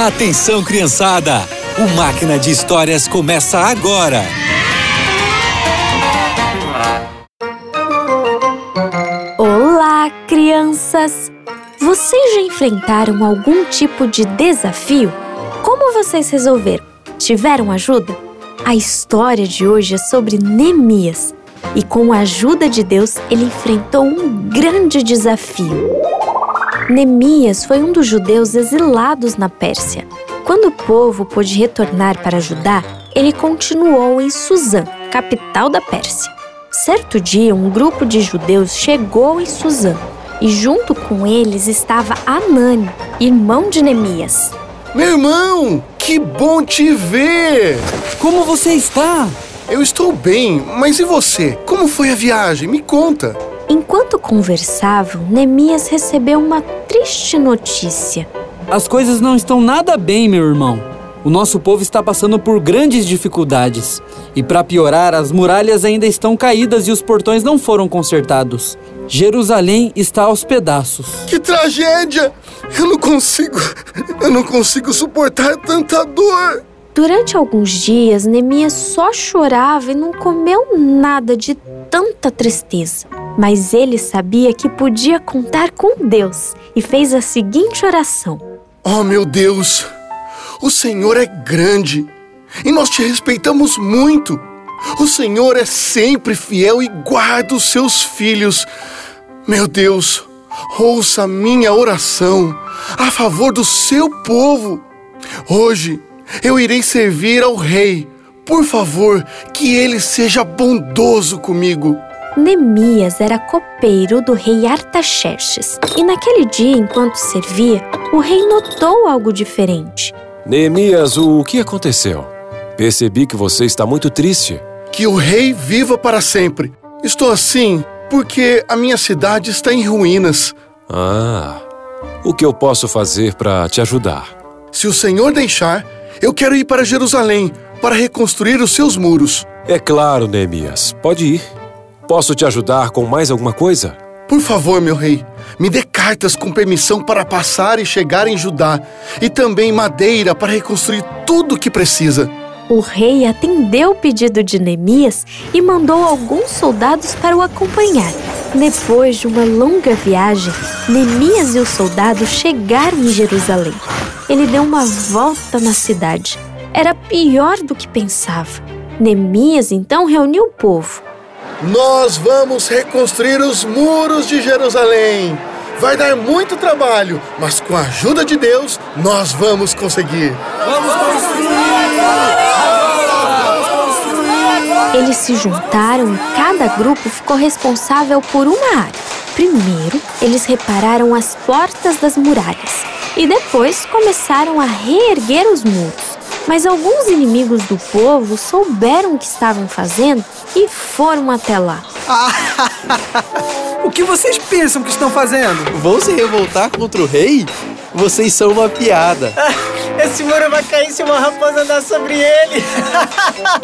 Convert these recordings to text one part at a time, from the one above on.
Atenção, criançada! O Máquina de Histórias começa agora! Olá, crianças! Vocês já enfrentaram algum tipo de desafio? Como vocês resolveram? Tiveram ajuda? A história de hoje é sobre Neemias e, com a ajuda de Deus, ele enfrentou um grande desafio. Neemias foi um dos judeus exilados na Pérsia. Quando o povo pôde retornar para Judá, ele continuou em Suzã, capital da Pérsia. Certo dia, um grupo de judeus chegou em Suzã e junto com eles estava Anani, irmão de Neemias. Meu irmão, que bom te ver! Como você está? Eu estou bem, mas e você? Como foi a viagem? Me conta. Enquanto conversavam, Neemias recebeu uma triste notícia. As coisas não estão nada bem, meu irmão. O nosso povo está passando por grandes dificuldades. E para piorar, as muralhas ainda estão caídas e os portões não foram consertados. Jerusalém está aos pedaços. Que tragédia! Eu não consigo. Eu não consigo suportar tanta dor. Durante alguns dias, Neemias só chorava e não comeu nada de tanta tristeza. Mas ele sabia que podia contar com Deus e fez a seguinte oração: Oh, meu Deus! O Senhor é grande e nós te respeitamos muito. O Senhor é sempre fiel e guarda os seus filhos. Meu Deus, ouça minha oração a favor do seu povo. Hoje eu irei servir ao rei. Por favor, que ele seja bondoso comigo. Neemias era copeiro do rei Artaxerxes, e naquele dia, enquanto servia, o rei notou algo diferente. Neemias, o que aconteceu? Percebi que você está muito triste. Que o rei viva para sempre. Estou assim porque a minha cidade está em ruínas. Ah, o que eu posso fazer para te ajudar? Se o Senhor deixar, eu quero ir para Jerusalém para reconstruir os seus muros. É claro, Neemias. Pode ir. Posso te ajudar com mais alguma coisa? Por favor, meu rei, me dê cartas com permissão para passar e chegar em Judá, e também madeira para reconstruir tudo o que precisa. O rei atendeu o pedido de Neemias e mandou alguns soldados para o acompanhar. Depois de uma longa viagem, Neemias e os soldados chegaram em Jerusalém. Ele deu uma volta na cidade. Era pior do que pensava. Neemias então reuniu o povo. Nós vamos reconstruir os muros de Jerusalém. Vai dar muito trabalho, mas com a ajuda de Deus, nós vamos conseguir. Vamos construir! Eles se juntaram e cada grupo ficou responsável por uma área. Primeiro, eles repararam as portas das muralhas e depois começaram a reerguer os muros. Mas alguns inimigos do povo souberam o que estavam fazendo e foram até lá. o que vocês pensam que estão fazendo? Vão se revoltar contra o rei? Vocês são uma piada. Esse muro vai cair se uma raposa andar sobre ele.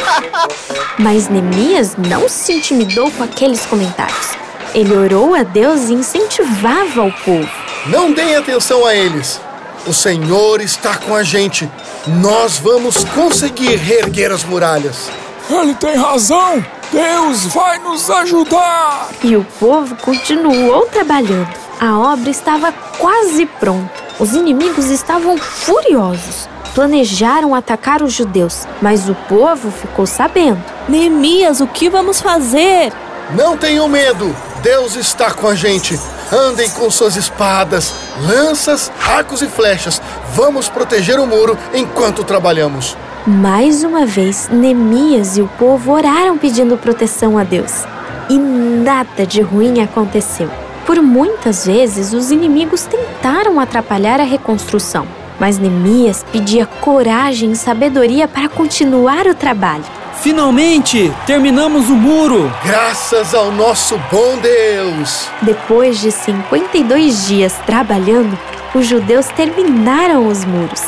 Mas Neemias não se intimidou com aqueles comentários. Ele orou a Deus e incentivava o povo. Não deem atenção a eles. O Senhor está com a gente. Nós vamos conseguir reerguer as muralhas. Ele tem razão. Deus vai nos ajudar. E o povo continuou trabalhando. A obra estava quase pronta. Os inimigos estavam furiosos. Planejaram atacar os judeus, mas o povo ficou sabendo. Neemias, o que vamos fazer? Não tenham medo. Deus está com a gente. Andem com suas espadas, lanças, arcos e flechas. Vamos proteger o muro enquanto trabalhamos. Mais uma vez, Neemias e o povo oraram pedindo proteção a Deus. E nada de ruim aconteceu. Por muitas vezes, os inimigos tentaram atrapalhar a reconstrução, mas Neemias pedia coragem e sabedoria para continuar o trabalho. Finalmente, terminamos o muro! Graças ao nosso bom Deus! Depois de 52 dias trabalhando, os judeus terminaram os muros.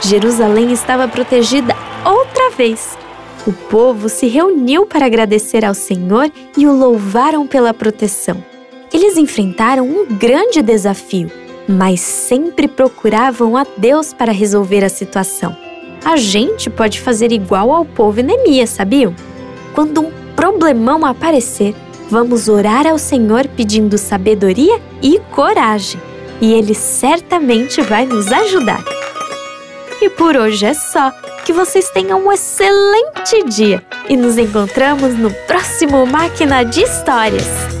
Jerusalém estava protegida outra vez. O povo se reuniu para agradecer ao Senhor e o louvaram pela proteção. Eles enfrentaram um grande desafio, mas sempre procuravam a Deus para resolver a situação. A gente pode fazer igual ao povo Neemias, sabiam? Quando um problemão aparecer, vamos orar ao Senhor pedindo sabedoria e coragem, e Ele certamente vai nos ajudar. E por hoje é só. Que vocês tenham um excelente dia e nos encontramos no próximo Máquina de Histórias.